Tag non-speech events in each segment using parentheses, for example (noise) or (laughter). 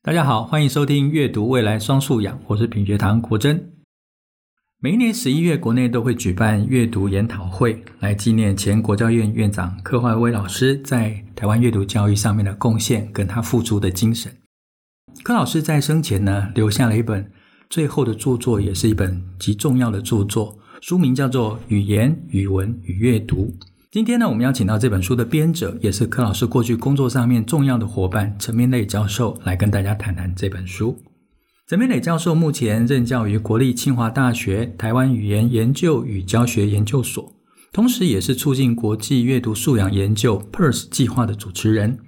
大家好，欢迎收听阅读未来双素养，我是品学堂国珍。每一年十一月，国内都会举办阅读研讨会，来纪念前国教院院长柯华威老师在台湾阅读教育上面的贡献跟他付出的精神。柯老师在生前呢，留下了一本最后的著作，也是一本极重要的著作，书名叫做《语言、语文与阅读》。今天呢，我们邀请到这本书的编者，也是柯老师过去工作上面重要的伙伴陈明磊教授，来跟大家谈谈这本书。陈明磊教授目前任教于国立清华大学台湾语言研究与教学研究所，同时也是促进国际阅读素养研究 PERS 计划的主持人，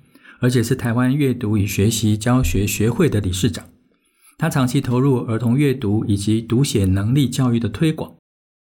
而且是台湾阅读与学习教学学会的理事长。他长期投入儿童阅读以及读写能力教育的推广。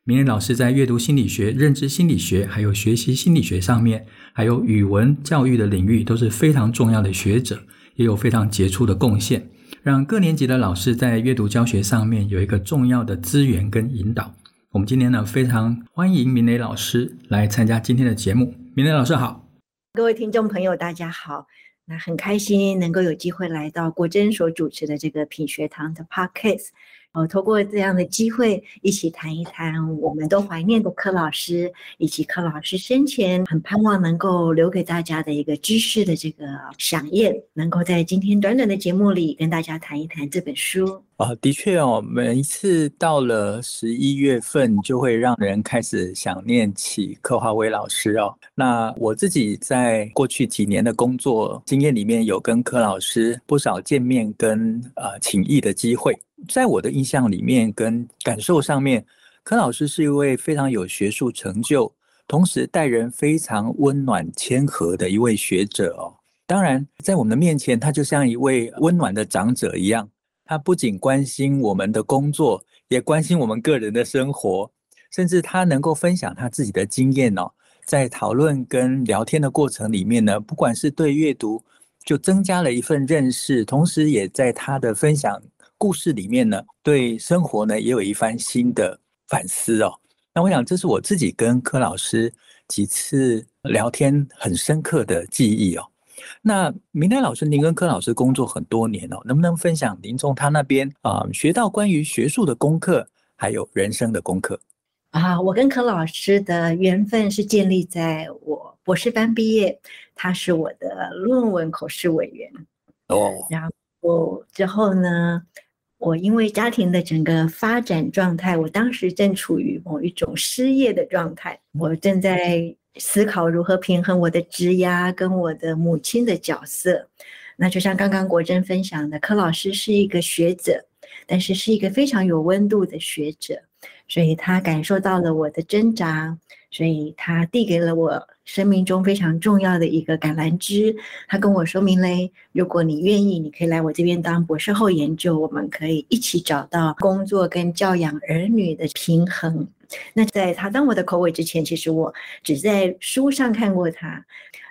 明磊老师在阅读心理学、认知心理学，还有学习心理学上面，还有语文教育的领域，都是非常重要的学者，也有非常杰出的贡献，让各年级的老师在阅读教学上面有一个重要的资源跟引导。我们今天呢，非常欢迎明磊老师来参加今天的节目。明磊老师好，各位听众朋友，大家好。那很开心能够有机会来到国珍所主持的这个品学堂的 Podcast。呃，通过这样的机会，一起谈一谈我们都怀念的柯老师，以及柯老师生前很盼望能够留给大家的一个知识的这个飨宴，能够在今天短短的节目里跟大家谈一谈这本书。啊，的确哦，每一次到了十一月份，就会让人开始想念起柯华威老师哦。那我自己在过去几年的工作经验里面，有跟柯老师不少见面跟呃请益的机会。在我的印象里面跟感受上面，柯老师是一位非常有学术成就，同时待人非常温暖谦和的一位学者哦。当然，在我们的面前，他就像一位温暖的长者一样，他不仅关心我们的工作，也关心我们个人的生活，甚至他能够分享他自己的经验哦。在讨论跟聊天的过程里面呢，不管是对阅读就增加了一份认识，同时也在他的分享。故事里面呢，对生活呢也有一番新的反思哦。那我想，这是我自己跟柯老师几次聊天很深刻的记忆哦。那明磊老师，您跟柯老师工作很多年哦，能不能分享您从他那边啊、呃、学到关于学术的功课，还有人生的功课啊？我跟柯老师的缘分是建立在我博士班毕业，他是我的论文口试委员哦。然后之后呢？我因为家庭的整个发展状态，我当时正处于某一种失业的状态，我正在思考如何平衡我的职压跟我的母亲的角色。那就像刚刚国珍分享的，柯老师是一个学者，但是是一个非常有温度的学者，所以他感受到了我的挣扎，所以他递给了我。生命中非常重要的一个橄榄枝，他跟我说明嘞，如果你愿意，你可以来我这边当博士后研究，我们可以一起找到工作跟教养儿女的平衡。那在他当我的口委之前，其实我只在书上看过他，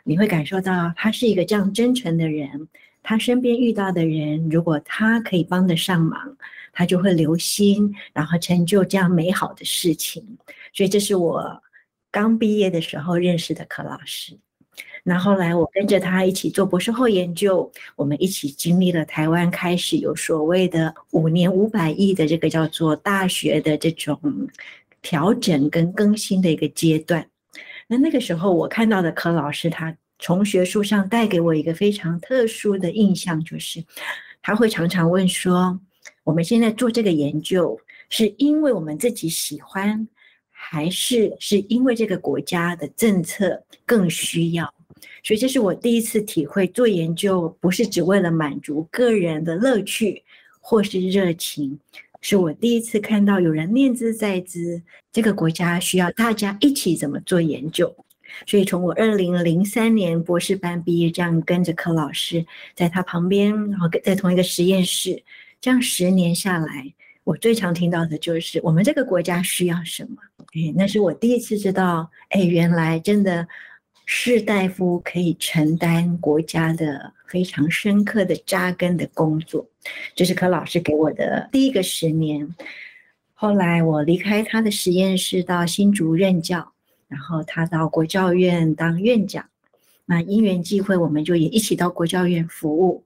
你会感受到他是一个这样真诚的人，他身边遇到的人，如果他可以帮得上忙，他就会留心，然后成就这样美好的事情。所以这是我。刚毕业的时候认识的柯老师，那后来我跟着他一起做博士后研究，我们一起经历了台湾开始有所谓的五年五百亿的这个叫做大学的这种调整跟更新的一个阶段。那那个时候我看到的柯老师，他从学术上带给我一个非常特殊的印象，就是他会常常问说：我们现在做这个研究，是因为我们自己喜欢？还是是因为这个国家的政策更需要，所以这是我第一次体会做研究不是只为了满足个人的乐趣或是热情，是我第一次看到有人念兹在兹，这个国家需要大家一起怎么做研究。所以从我二零零三年博士班毕业，这样跟着柯老师在他旁边，然后在同一个实验室，这样十年下来。我最常听到的就是我们这个国家需要什么？哎，那是我第一次知道，哎，原来真的士大夫可以承担国家的非常深刻的扎根的工作。这是柯老师给我的第一个十年。后来我离开他的实验室到新竹任教，然后他到国教院当院长。那因缘际会，我们就也一起到国教院服务。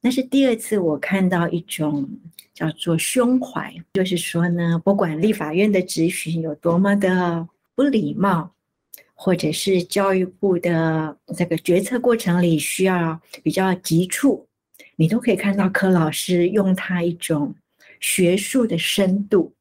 那是第二次我看到一种叫做胸怀，就是说呢，不管立法院的质询有多么的不礼貌，或者是教育部的这个决策过程里需要比较急促，你都可以看到柯老师用他一种学术的深度，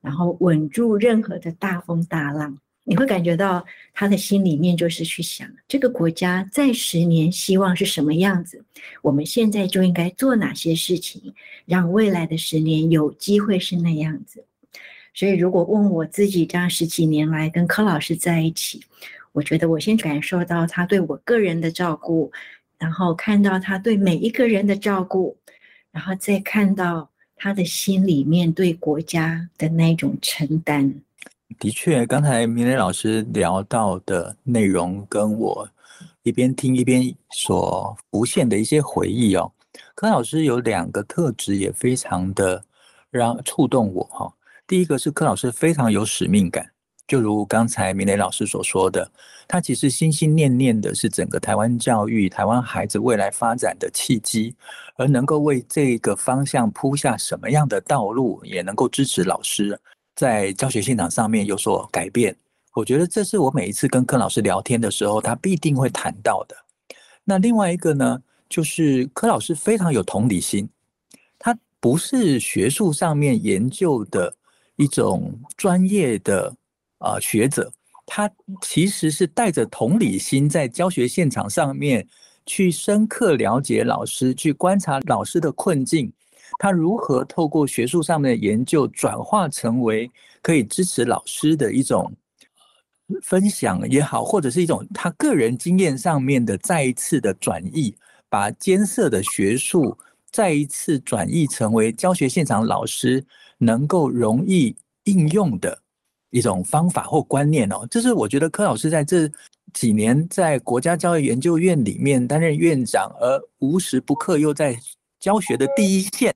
然后稳住任何的大风大浪。你会感觉到他的心里面就是去想，这个国家在十年希望是什么样子，我们现在就应该做哪些事情，让未来的十年有机会是那样子。所以，如果问我自己，这样十几年来跟柯老师在一起，我觉得我先感受到他对我个人的照顾，然后看到他对每一个人的照顾，然后再看到他的心里面对国家的那种承担。的确，刚才明磊老师聊到的内容，跟我一边听一边所浮现的一些回忆哦。柯老师有两个特质，也非常的让触动我哈。第一个是柯老师非常有使命感，就如刚才明磊老师所说的，他其实心心念念的是整个台湾教育、台湾孩子未来发展的契机，而能够为这个方向铺下什么样的道路，也能够支持老师。在教学现场上面有所改变，我觉得这是我每一次跟柯老师聊天的时候，他必定会谈到的。那另外一个呢，就是柯老师非常有同理心，他不是学术上面研究的一种专业的啊学者，他其实是带着同理心在教学现场上面去深刻了解老师，去观察老师的困境。他如何透过学术上面的研究转化成为可以支持老师的一种分享也好，或者是一种他个人经验上面的再一次的转译，把艰涩的学术再一次转译成为教学现场老师能够容易应用的一种方法或观念哦。这是我觉得柯老师在这几年在国家教育研究院里面担任院长，而无时不刻又在教学的第一线。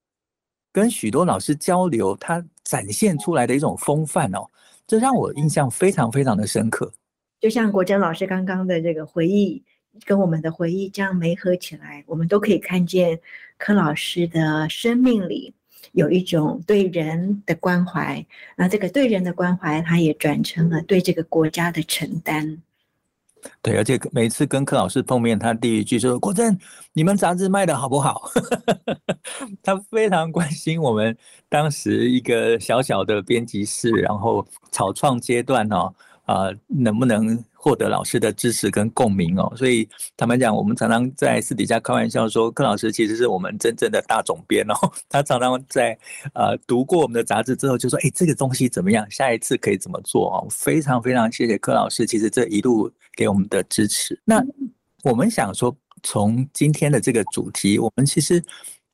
跟许多老师交流，他展现出来的一种风范哦，这让我印象非常非常的深刻。就像国珍老师刚刚的这个回忆，跟我们的回忆这样媒合起来，我们都可以看见柯老师的生命里有一种对人的关怀，那这个对人的关怀，他也转成了对这个国家的承担。对，而且每次跟柯老师碰面，他第一句说：“国珍，你们杂志卖的好不好？” (laughs) 他非常关心我们当时一个小小的编辑室，然后草创阶段哦，啊、能不能？获得老师的支持跟共鸣哦，所以坦白讲，我们常常在私底下开玩笑说，柯老师其实是我们真正的大总编哦。(laughs) 他常常在呃读过我们的杂志之后，就说：“哎，这个东西怎么样？下一次可以怎么做？”哦，非常非常谢谢柯老师，其实这一路给我们的支持。那我们想说，从今天的这个主题，我们其实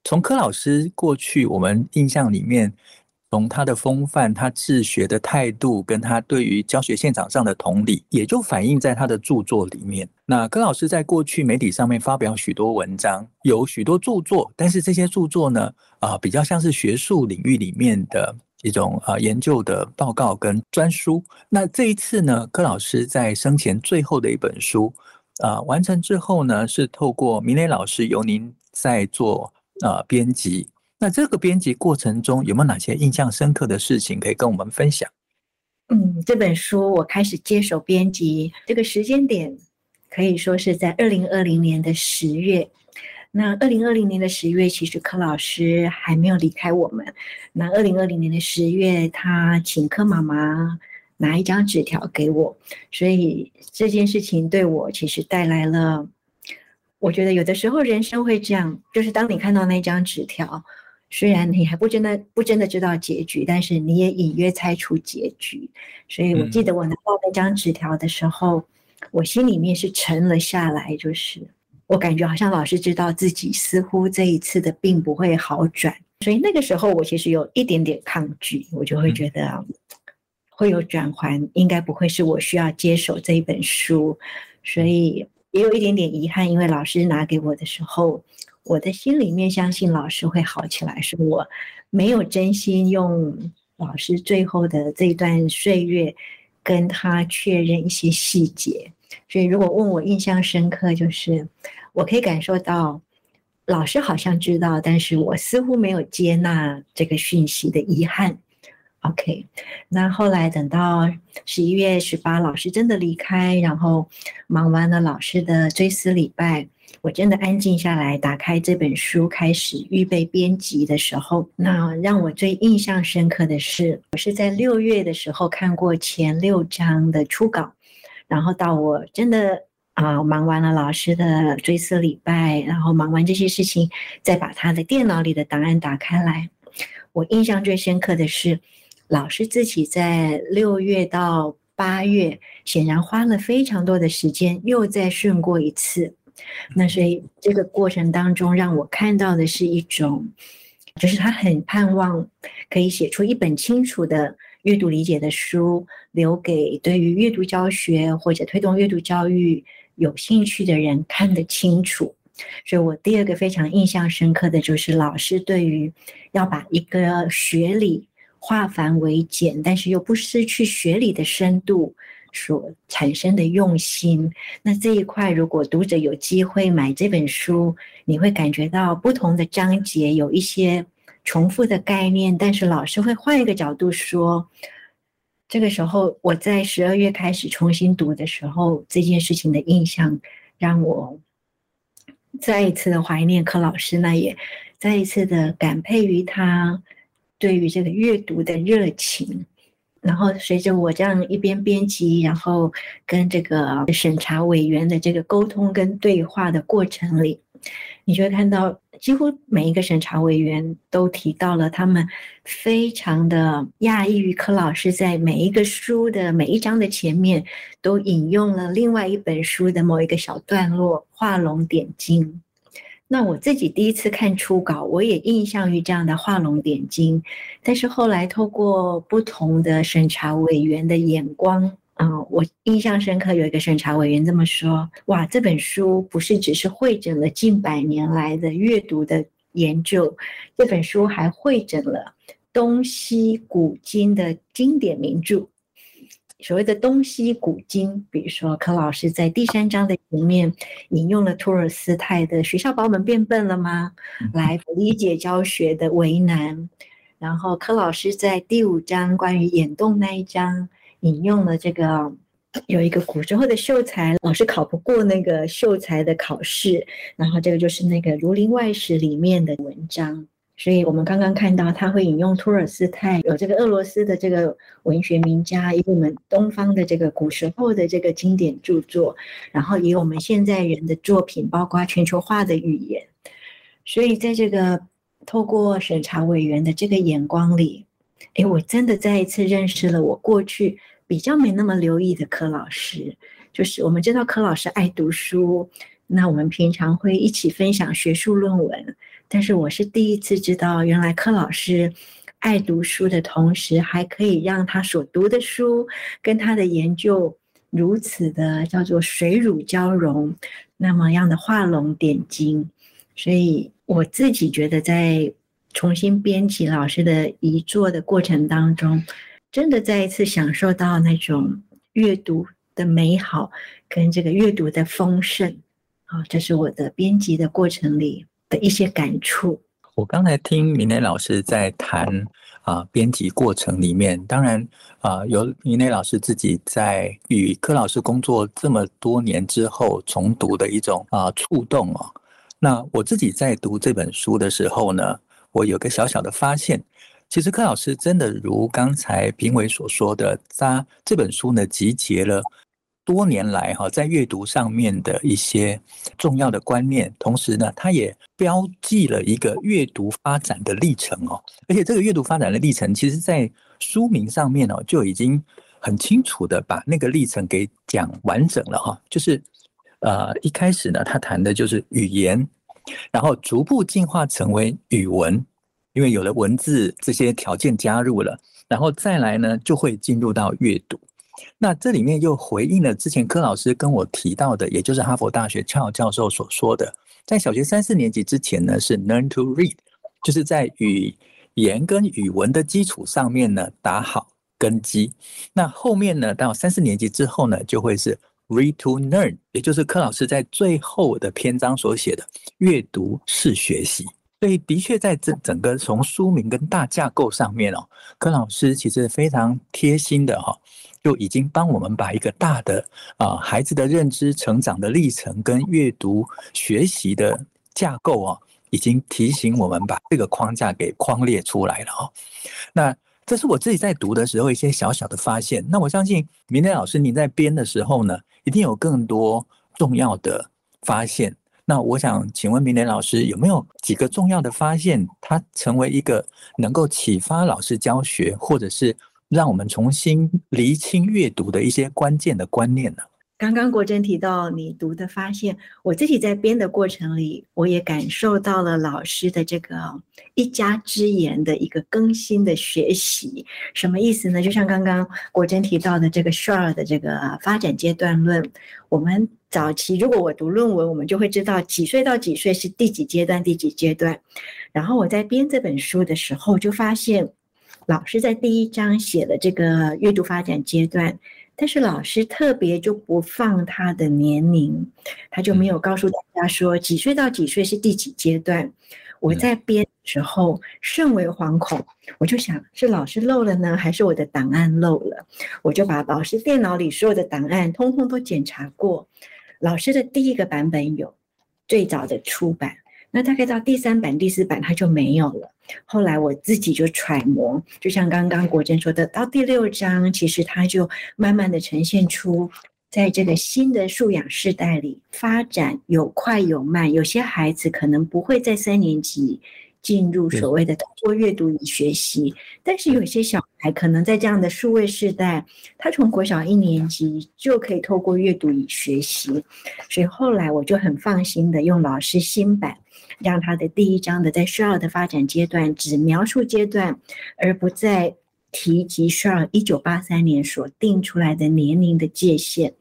从柯老师过去我们印象里面。从他的风范、他治学的态度，跟他对于教学现场上的同理，也就反映在他的著作里面。那柯老师在过去媒体上面发表许多文章，有许多著作，但是这些著作呢，啊、比较像是学术领域里面的一种啊、研究的报告跟专书。那这一次呢，柯老师在生前最后的一本书啊、完成之后呢，是透过明磊老师由您在做啊、编辑。那这个编辑过程中有没有哪些印象深刻的事情可以跟我们分享？嗯，这本书我开始接手编辑这个时间点，可以说是在二零二零年的十月。那二零二零年的十月，其实柯老师还没有离开我们。那二零二零年的十月，他请柯妈妈拿一张纸条给我，所以这件事情对我其实带来了，我觉得有的时候人生会这样，就是当你看到那张纸条。虽然你还不真的不真的知道结局，但是你也隐约猜出结局。所以我记得我拿到那张纸条的时候，嗯，我心里面是沉了下来，就是我感觉好像老师知道自己似乎这一次的病不会好转，所以那个时候我其实有一点点抗拒，我就会觉得会有转环，应该不会是我需要接手这一本书，所以也有一点点遗憾，因为老师拿给我的时候。我的心里面相信老师会好起来，是我没有真心用老师最后的这段岁月跟他确认一些细节。所以，如果问我印象深刻，就是我可以感受到老师好像知道，但是我似乎没有接纳这个讯息的遗憾。OK，那后来等到十一月十八，老师真的离开，然后忙完了老师的追思礼拜，我真的安静下来，打开这本书，开始预备编辑的时候，那让我最印象深刻的是，我是在六月的时候看过前六章的初稿，然后到我真的啊忙完了老师的追思礼拜，然后忙完这些事情，再把他的电脑里的档案打开来，我印象最深刻的是。老师自己在六月到八月，显然花了非常多的时间，又再顺过一次。那所以这个过程当中，让我看到的是一种，就是他很盼望可以写出一本清楚的阅读理解的书，留给对于阅读教学或者推动阅读教育有兴趣的人看得清楚。所以我第二个非常印象深刻的就是老师对于要把一个学理。化繁为简，但是又不失去学理的深度所产生的用心。那这一块，如果读者有机会买这本书，你会感觉到不同的章节有一些重复的概念，但是老师会换一个角度说。这个时候，我在十二月开始重新读的时候，这件事情的印象让我再一次的怀念柯老师，那也再一次的感佩于他。对于这个阅读的热情，然后随着我这样一边编辑，然后跟这个审查委员的这个沟通跟对话的过程里，你就会看到，几乎每一个审查委员都提到了他们非常的讶异于柯老师在每一个书的每一章的前面都引用了另外一本书的某一个小段落，画龙点睛。那我自己第一次看初稿，我也印象于这样的画龙点睛，但是后来透过不同的审查委员的眼光，啊、我印象深刻，有一个审查委员这么说：哇，这本书不是只是汇整了近百年来的阅读的研究，这本书还汇整了东西古今的经典名著。所谓的东西古今，比如说柯老师在第三章的前面引用了托尔斯泰的《学校把我们变笨了吗》来理解教学的为难，然后柯老师在第五章关于眼动那一章引用了这个有一个古时候的秀才老是考不过那个秀才的考试，然后这个就是那个《儒林外史》里面的文章。所以我们刚刚看到他会引用托尔斯泰，有这个俄罗斯的这个文学名家，以及我们东方的这个古时候的这个经典著作，然后以我们现在人的作品，包括全球化的语言。所以在这个透过审查委员的这个眼光里，诶，我真的再一次认识了我过去比较没那么留意的柯老师。就是我们知道柯老师爱读书，那我们平常会一起分享学术论文。但是我是第一次知道，原来柯老师爱读书的同时，还可以让他所读的书跟他的研究如此的叫做水乳交融，那么样的画龙点睛。所以我自己觉得，在重新编辑老师的遗作的过程当中，真的再一次享受到那种阅读的美好跟这个阅读的丰盛。好，这是我的编辑的过程里的一些感触。我刚才听明磊老师在谈啊，编辑过程里面，当然啊，有明磊老师自己在与柯老师工作这么多年之后重读的一种啊触动哦。那我自己在读这本书的时候呢，我有个小小的发现，其实柯老师真的如刚才评委所说的，他这本书呢集结了。多年来，哈，在阅读上面的一些重要的观念，同时呢，它也标记了一个阅读发展的历程哦。而且这个阅读发展的历程，其实在书名上面哦，就已经很清楚的把那个历程给讲完整了哈。就是，呃，一开始呢，他谈的就是语言，然后逐步进化成为语文，因为有了文字这些条件加入了，然后再来呢，就会进入到阅读。那这里面又回应了之前柯老师跟我提到的，也就是哈佛大学乔教授所说的，在小学三四年级之前呢，是 learn to read，就是在语言跟语文的基础上面呢打好根基。那后面呢，到三四年级之后呢，就会是 Read to Learn，也就是柯老师在最后的篇章所写的“阅读是学习”。所以，的确在这整个从书名跟大架构上面哦，柯老师其实非常贴心的哈，就已经帮我们把一个大的啊孩子的认知成长的历程跟阅读学习的架构哦，已经提醒我们把这个框架给框列出来了哦。那这是我自己在读的时候一些小小的发现。那我相信明磊老师您在编的时候呢，一定有更多重要的发现。那我想请问明磊老师有没有几个重要的发现，它成为一个能够启发老师教学，或者是让我们重新厘清阅读的一些关键的观念呢？刚刚国珍提到你读的发现，我自己在编的过程里，我也感受到了老师的这个一家之言的一个更新的学习。什么意思呢？就像刚刚国珍提到的这个 Shor 的这个发展阶段论，我们早期如果我读论文，我们就会知道几岁到几岁是第几阶段，第几阶段。然后我在编这本书的时候，就发现老师在第一章写了这个阅读发展阶段。但是老师特别就不放他的年龄，他就没有告诉大家说几岁到几岁是第几阶段。我在编的时候甚为惶恐，我就想是老师漏了呢，还是我的档案漏了？我就把老师电脑里所有的档案通通都检查过，老师的第一个版本有最早的出版。那大概到第三版、第四版，它就没有了。后来我自己就揣摩，就像刚刚国珍说的，到第六章，其实它就慢慢的呈现出，在这个新的素养世代里，发展有快有慢，有些孩子可能不会在三年级。进入所谓的通过阅读与学习，但是有些小孩可能在这样的数位时代，他从国小一年级就可以透过阅读与学习，所以后来我就很放心的用老师新版，让他的第一章的在 Shor 的发展阶段只描述阶段，而不再。提及需要一九八三年所定出来的年龄的界限，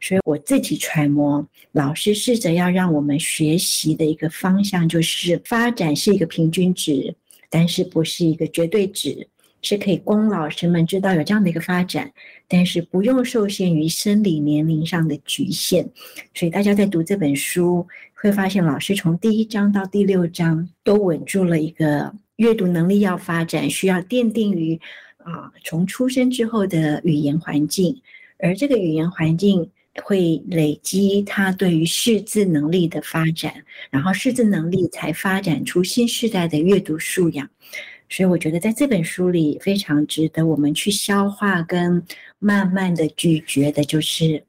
所以我自己揣摩，老师试着要让我们学习的一个方向，就是发展是一个平均值，但是不是一个绝对值，是可以供老师们知道有这样的一个发展，但是不用受限于生理年龄上的局限。所以大家在读这本书，会发现老师从第一章到第六章都稳住了一个阅读能力要发展，需要奠定于。啊，从出生之后的语言环境，而这个语言环境会累积他对于识字能力的发展，然后识字能力才发展出新时代的阅读素养。所以我觉得在这本书里非常值得我们去消化跟慢慢的咀嚼的，就是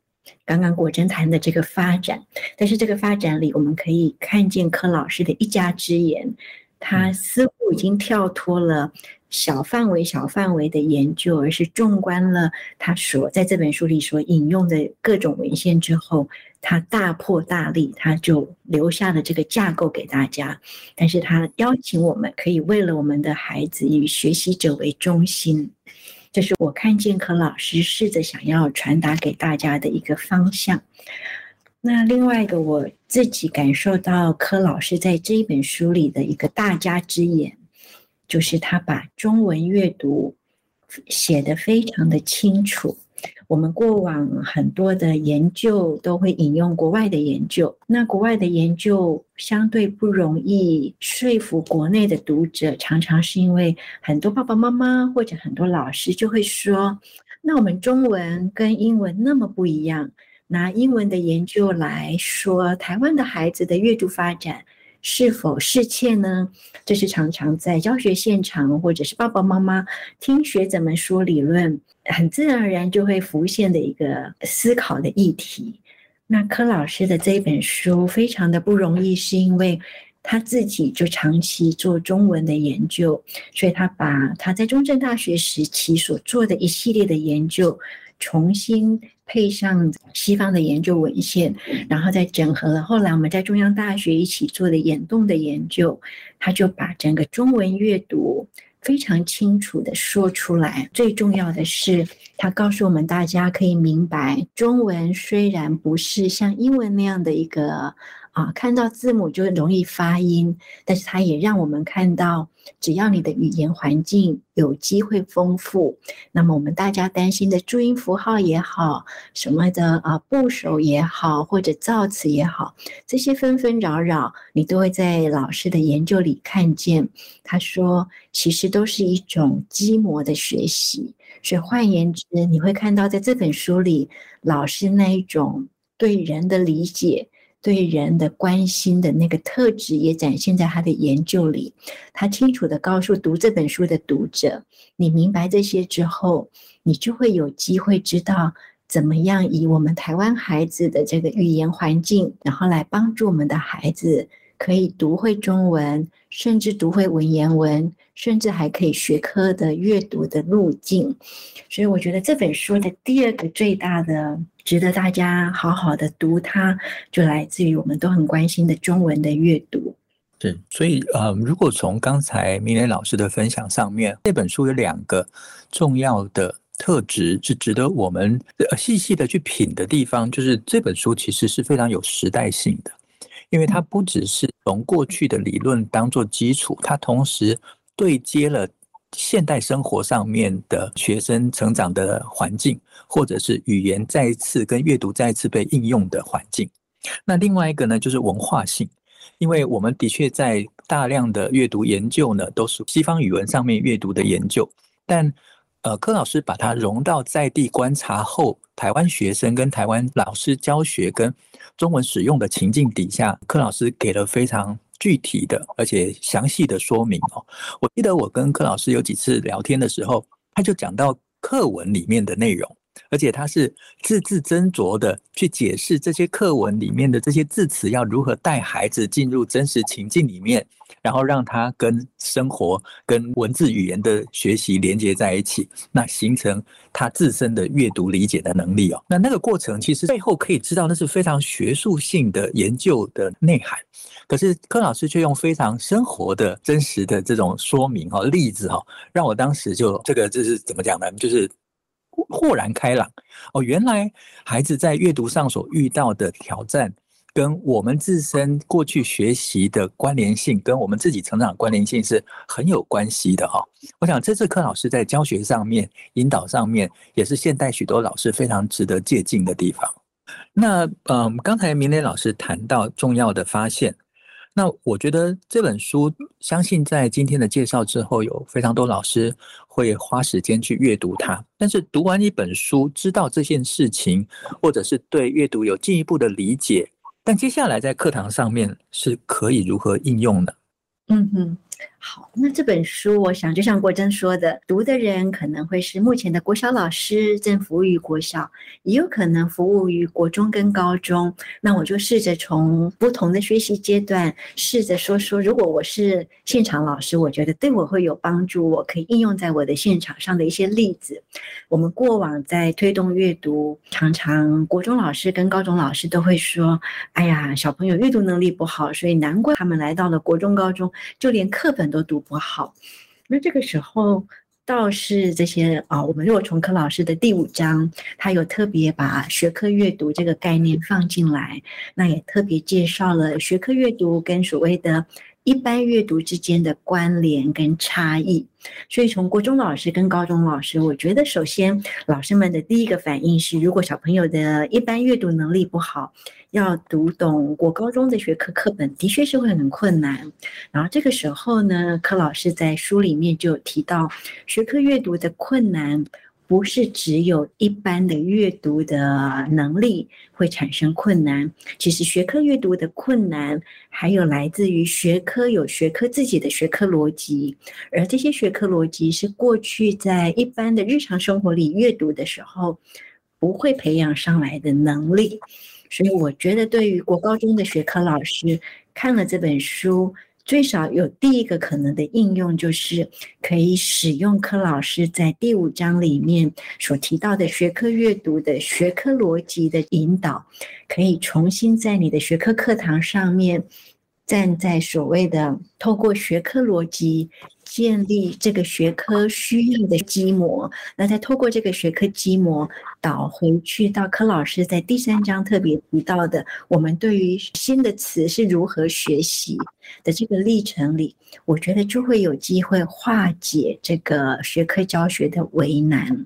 刚刚果真谈的这个发展。但是这个发展里，我们可以看见柯老师的一家之言，他似乎已经跳脱了。小范围、小范围的研究，而是纵观了他所在这本书里所引用的各种文献之后，他大破大立，他就留下了这个架构给大家。但是他邀请我们可以为了我们的孩子以学习者为中心，这是我看见柯老师试着想要传达给大家的一个方向。那另外一个我自己感受到柯老师在这一本书里的一个大家之言。就是他把中文阅读写得非常的清楚。我们过往很多的研究都会引用国外的研究，那国外的研究相对不容易说服国内的读者，常常是因为很多爸爸妈妈或者很多老师就会说：“那我们中文跟英文那么不一样，拿英文的研究来说，台湾的孩子的阅读发展。”是否适切呢？这是常常在教学现场，或者是爸爸妈妈听学者们说理论，很自然而然就会浮现的一个思考的议题。那柯老师的这本书非常的不容易，是因为他自己就长期做中文的研究，所以他把他在中正大学时期所做的一系列的研究。重新配上西方的研究文献，然后再整合了后来我们在中央大学一起做的眼动的研究，他就把整个中文阅读非常清楚地说出来。最重要的是，他告诉我们大家可以明白，中文虽然不是像英文那样的一个啊，看到字母就容易发音，但是它也让我们看到，只要你的语言环境有机会丰富，那么我们大家担心的注音符号也好，什么的啊部首也好，或者造词也好，这些纷纷扰扰，你都会在老师的研究里看见。他说，其实都是一种积模的学习。所以换言之，你会看到在这本书里，老师那一种对人的理解。对人的关心的那个特质也展现在他的研究里。他清楚地告诉读这本书的读者：“你明白这些之后，你就会有机会知道怎么样以我们台湾孩子的这个语言环境，然后来帮助我们的孩子。”可以读会中文，甚至读会文言文，甚至还可以学科的阅读的路径。所以我觉得这本书的第二个最大的值得大家好好的读它，就来自于我们都很关心的中文的阅读。是，所以呃，如果从刚才明磊老师的分享上面，这本书有两个重要的特质是值得我们细细的去品的地方，就是这本书其实是非常有时代性的。因为它不只是从过去的理论当做基础，它同时对接了现代生活上面的学生成长的环境，或者是语言再一次跟阅读再一次被应用的环境。那另外一个呢，就是文化性，因为我们的确在大量的阅读研究呢，都是西方语文上面阅读的研究，但呃，柯老师把它融到在地观察后，台湾学生跟台湾老师教学跟中文使用的情境底下，柯老师给了非常具体的而且详细的说明哦。我记得我跟柯老师有几次聊天的时候，他就讲到课文里面的内容，而且他是字字斟酌的去解释这些课文里面的这些字词要如何带孩子进入真实情境里面。然后让他跟生活、跟文字语言的学习连接在一起，那形成他自身的阅读理解的能力哦。那那个过程其实背后可以知道，那是非常学术性的研究的内涵。可是柯老师却用非常生活的真实的这种说明哦，例子哦，让我当时就这个就是怎么讲呢？就是豁然开朗哦，原来孩子在阅读上所遇到的挑战。跟我们自身过去学习的关联性，跟我们自己成长关联性是很有关系的哈。我想这次柯老师在教学上面、引导上面，也是现代许多老师非常值得借鉴的地方。那嗯，刚才明磊老师谈到重要的发现，那我觉得这本书，相信在今天的介绍之后，有非常多老师会花时间去阅读它。但是读完一本书，知道这件事情，或者是对阅读有进一步的理解。但接下来在课堂上面是可以如何应用的？嗯哼。好，那这本书，我想就像国珍说的，读的人可能会是目前的国小老师，正服务于国小，也有可能服务于国中跟高中。那我就试着从不同的学习阶段，试着说说，如果我是现场老师，我觉得对我会有帮助，我可以应用在我的现场上的一些例子。我们过往在推动阅读，常常国中老师跟高中老师都会说：“哎呀，小朋友阅读能力不好，所以难怪他们来到了国中、高中，就连课。”本都读不好，那这个时候倒是这些啊，我们如果从柯老师的第五章，他有特别把学科阅读这个概念放进来，那也特别介绍了学科阅读跟所谓的。一般阅读之间的关联跟差异，所以从国中老师跟高中老师，我觉得首先老师们的第一个反应是，如果小朋友的一般阅读能力不好，要读懂国高中的学科课本，的确是会很困难。然后这个时候呢，柯老师在书里面就提到学科阅读的困难。不是只有一般的阅读的能力会产生困难，其实学科阅读的困难还有来自于学科有学科自己的学科逻辑，而这些学科逻辑是过去在一般的日常生活里阅读的时候不会培养上来的能力，所以我觉得对于国高中的学科老师看了这本书。最少有第一个可能的应用，就是可以使用柯老师在第五章里面所提到的学科阅读的学科逻辑的引导，可以重新在你的学科课堂上面站在所谓的透过学科逻辑建立这个学科需要的基模，那再透过这个学科基模导回去到柯老师在第三章特别提到的，我们对于新的词是如何学习的这个历程里，我觉得就会有机会化解这个学科教学的为难。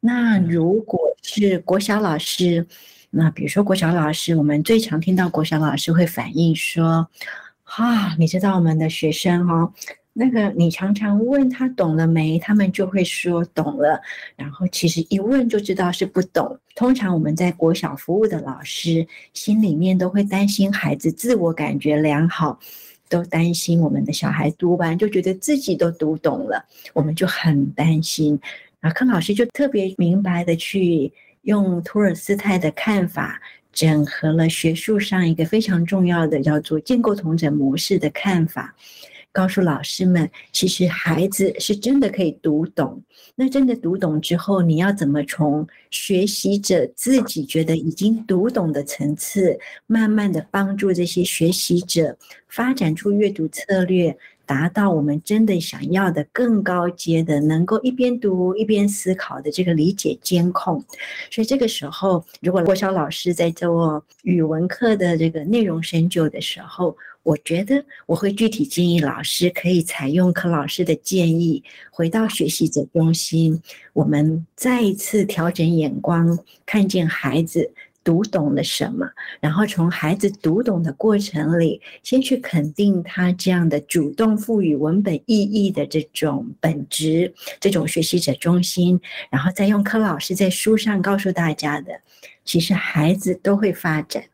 那如果是国小老师，那比如说国小老师，我们最常听到国小老师会反映说：“啊，你知道我们的学生哈、哦，那个你常常问他懂了没，他们就会说懂了，然后其实一问就知道是不懂。通常我们在国小服务的老师心里面都会担心孩子自我感觉良好，都担心我们的小孩读完就觉得自己都读懂了，我们就很担心。啊，柯老师就特别明白的去。用托尔斯泰的看法，整合了学术上一个非常重要的叫做建构同整模式的看法，告诉老师们，其实孩子是真的可以读懂。那真的读懂之后，你要怎么从学习者自己觉得已经读懂的层次，慢慢的帮助这些学习者发展出阅读策略。达到我们真的想要的更高阶的，能够一边读一边思考的这个理解监控。所以这个时候，如果国小老师在做语文课的这个内容深究的时候，我觉得我会具体建议老师可以采用柯老师的建议，回到学习者中心，我们再一次调整眼光，看见孩子。读懂了什么？然后从孩子读懂的过程里，先去肯定他这样的主动赋予文本意义的这种本质，这种学习者中心，然后再用柯老师在书上告诉大家的，其实孩子都会发展，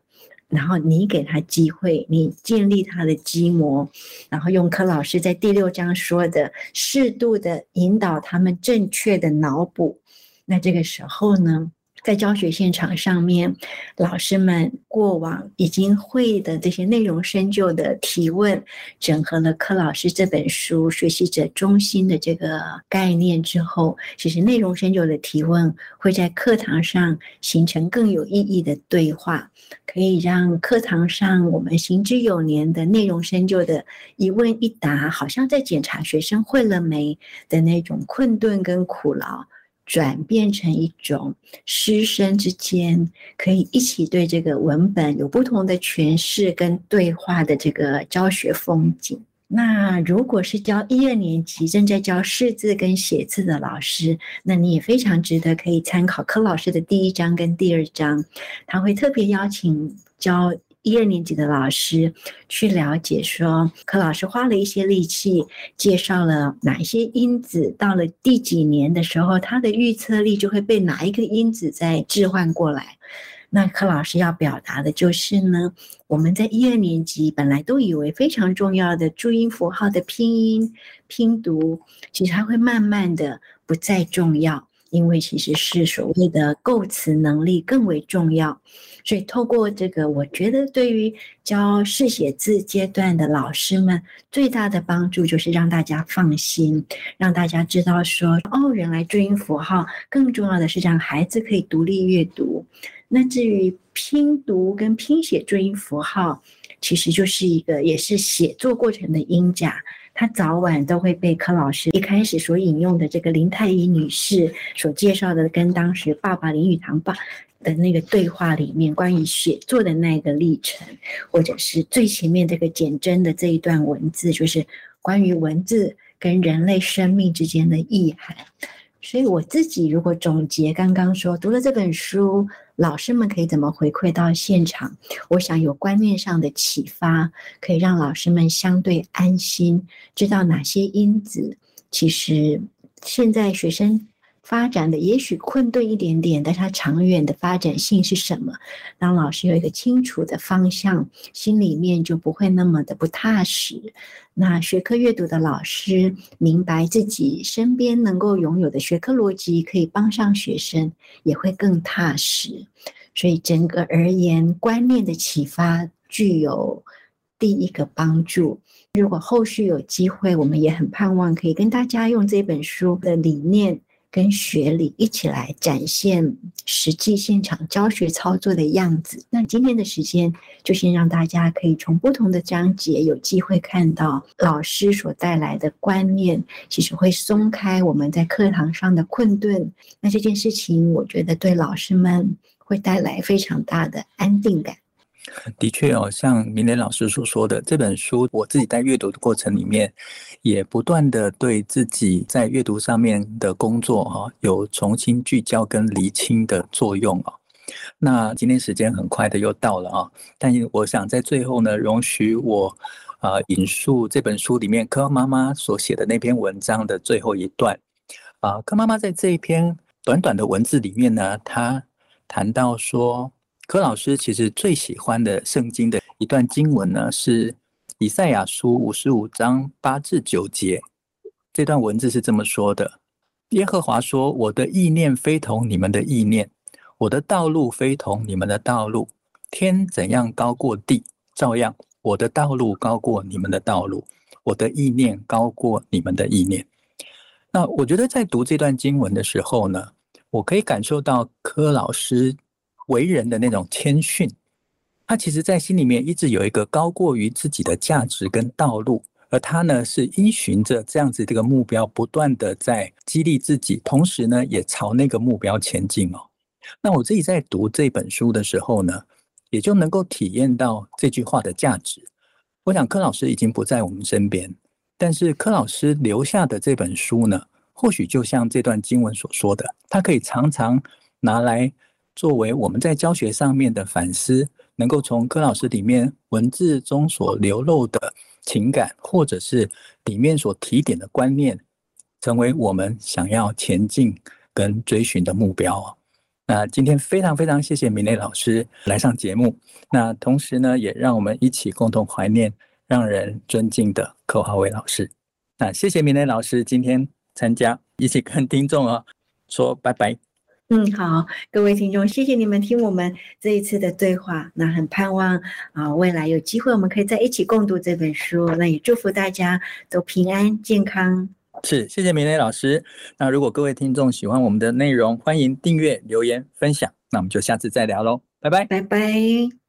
然后你给他机会，你建立他的基模，然后用柯老师在第六章说的，适度的引导他们正确的脑补，那这个时候呢？在教学现场上面，老师们过往已经会的这些内容深究的提问，整合了柯老师这本书“学习者中心”的这个概念之后，其实内容深究的提问会在课堂上形成更有意义的对话，可以让课堂上我们行之有年的内容深究的一问一答，好像在检查学生会了没的那种困顿跟苦劳。转变成一种师生之间可以一起对这个文本有不同的诠释跟对话的这个教学风景。那如果是教一二年级正在教识字跟写字的老师，那你也非常值得可以参考柯老师的第一章跟第二章，他会特别邀请教。一二年级的老师去了解说，柯老师花了一些力气介绍了哪一些因子，到了第几年的时候，他的预测力就会被哪一个因子再置换过来。那柯老师要表达的就是呢，我们在一二年级本来都以为非常重要的注音符号的拼音拼读，其实它会慢慢的不再重要。因为其实是所谓的构词能力更为重要，所以透过这个，我觉得对于教试写字阶段的老师们最大的帮助就是让大家放心，让大家知道说，哦，原来注音符号更重要的是让孩子可以独立阅读。那至于拼读跟拼写注音符号，其实就是一个也是写作过程的音假。他早晚都会被柯老师一开始所引用的这个林太乙女士所介绍的，跟当时爸爸林语堂爸的那个对话里面关于写作的那个历程，或者是最前面这个简真的这一段文字，就是关于文字跟人类生命之间的意涵。所以我自己如果总结刚刚说，读了这本书。老师们可以怎么回馈到现场？我想有观念上的启发，可以让老师们相对安心，知道哪些因子其实现在学生发展的也许困顿一点点，但是它长远的发展性是什么？当老师有一个清楚的方向，心里面就不会那么的不踏实。那学科阅读的老师明白自己身边能够拥有的学科逻辑可以帮上学生，也会更踏实。所以整个而言，观念的启发具有第一个帮助。如果后续有机会，我们也很盼望可以跟大家用这本书的理念跟学理一起来展现实际现场教学操作的样子。那今天的时间就先让大家可以从不同的章节有机会看到老师所带来的观念，其实会松开我们在课堂上的困顿。那这件事情，我觉得对老师们会带来非常大的安定感。的确哦，像明磊老师所说的，这本书我自己在阅读的过程里面，也不断的对自己在阅读上面的工作哈，有重新聚焦跟厘清的作用啊。那今天时间很快的又到了啊，但是我想在最后呢，容许我啊引述这本书里面柯妈妈所写的那篇文章的最后一段啊，柯妈妈在这一篇短短的文字里面呢，她谈到说。柯老师其实最喜欢的圣经的一段经文呢，是以赛亚书五十五章八至九节。这段文字是这么说的：耶和华说，我的意念非同你们的意念，我的道路非同你们的道路。天怎样高过地，照样我的道路高过你们的道路，我的意念高过你们的意念。那我觉得在读这段经文的时候呢，我可以感受到柯老师。为人的那种谦逊，他其实，在心里面一直有一个高过于自己的价值跟道路，而他呢，是依循着这样子这个目标，不断的在激励自己，同时呢，也朝那个目标前进哦。那我自己在读这本书的时候呢，也就能够体验到这句话的价值。我想柯老师已经不在我们身边，但是柯老师留下的这本书呢，或许就像这段经文所说的，他可以常常拿来。作为我们在教学上面的反思，能够从柯老师里面文字中所流露的情感，或者是里面所提点的观念，成为我们想要前进跟追寻的目标哦。那今天非常非常谢谢明磊老师来上节目，那同时呢，也让我们一起共同怀念让人尊敬的柯华威老师。那谢谢明磊老师今天参加，一起跟听众啊说拜拜。嗯，好，各位听众，谢谢你们听我们这一次的对话。那很盼望啊，未来有机会我们可以在一起共读这本书。那也祝福大家都平安健康。是，谢谢明磊老师。那如果各位听众喜欢我们的内容，欢迎订阅、留言、分享。那我们就下次再聊喽，拜拜，拜拜。